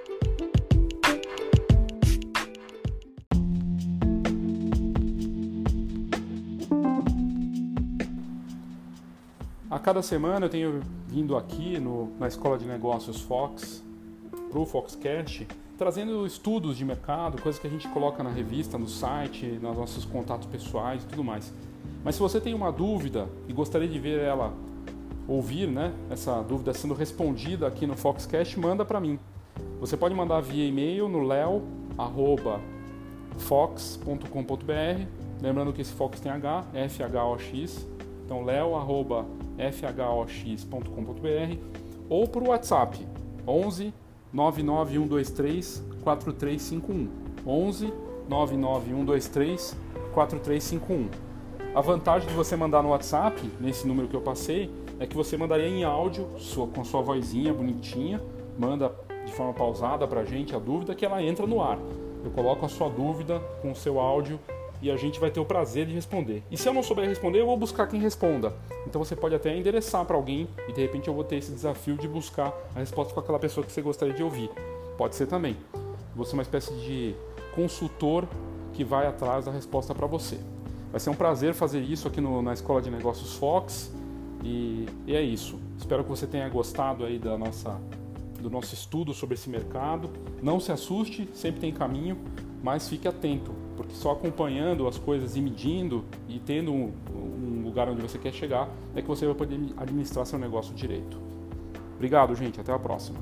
B: cada semana eu tenho vindo aqui no, na Escola de Negócios Fox, para o Foxcast, trazendo estudos de mercado, coisas que a gente coloca na revista, no site, nos nossos contatos pessoais e tudo mais. Mas se você tem uma dúvida e gostaria de ver ela, ouvir né, essa dúvida sendo respondida aqui no Foxcast, manda para mim. Você pode mandar via e-mail no leo.fox.com.br, lembrando que esse Fox tem H, F-H-O-X, então leo@fhox.com.br ou por WhatsApp 11 99123 4351 11 99123 4351. A vantagem de você mandar no WhatsApp, nesse número que eu passei, é que você mandaria em áudio, sua, com sua vozinha bonitinha, manda de forma pausada para a gente a dúvida que ela entra no ar. Eu coloco a sua dúvida com o seu áudio e a gente vai ter o prazer de responder. E se eu não souber responder, eu vou buscar quem responda. Então você pode até endereçar para alguém e de repente eu vou ter esse desafio de buscar a resposta com aquela pessoa que você gostaria de ouvir. Pode ser também. Você é uma espécie de consultor que vai atrás da resposta para você. Vai ser um prazer fazer isso aqui no, na Escola de Negócios Fox e, e é isso. Espero que você tenha gostado aí da nossa do nosso estudo sobre esse mercado. Não se assuste, sempre tem caminho, mas fique atento porque só acompanhando as coisas e medindo e tendo um, um lugar onde você quer chegar é que você vai poder administrar seu negócio direito. Obrigado, gente. Até a próxima.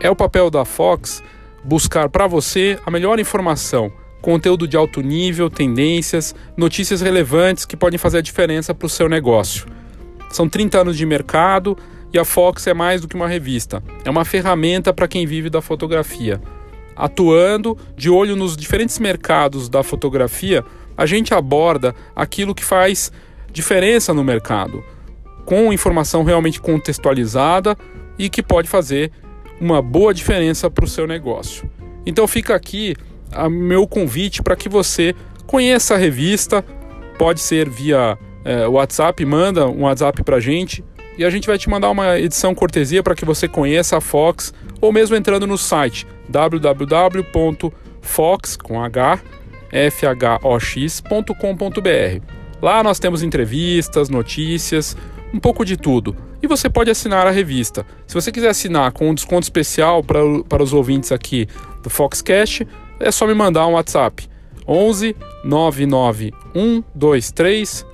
B: É o papel da Fox buscar para você a melhor informação, conteúdo de alto nível, tendências, notícias relevantes que podem fazer a diferença para o seu negócio. São 30 anos de mercado e a Fox é mais do que uma revista. É uma ferramenta para quem vive da fotografia. Atuando de olho nos diferentes mercados da fotografia, a gente aborda aquilo que faz diferença no mercado, com informação realmente contextualizada e que pode fazer uma boa diferença para o seu negócio. Então fica aqui o meu convite para que você conheça a revista, pode ser via é, WhatsApp, manda um WhatsApp para a gente e a gente vai te mandar uma edição cortesia para que você conheça a Fox ou mesmo entrando no site www.fox com h fhox.com.br. Lá nós temos entrevistas, notícias, um pouco de tudo. E você pode assinar a revista. Se você quiser assinar com um desconto especial para, para os ouvintes aqui do Foxcast, é só me mandar um WhatsApp. 11 99 123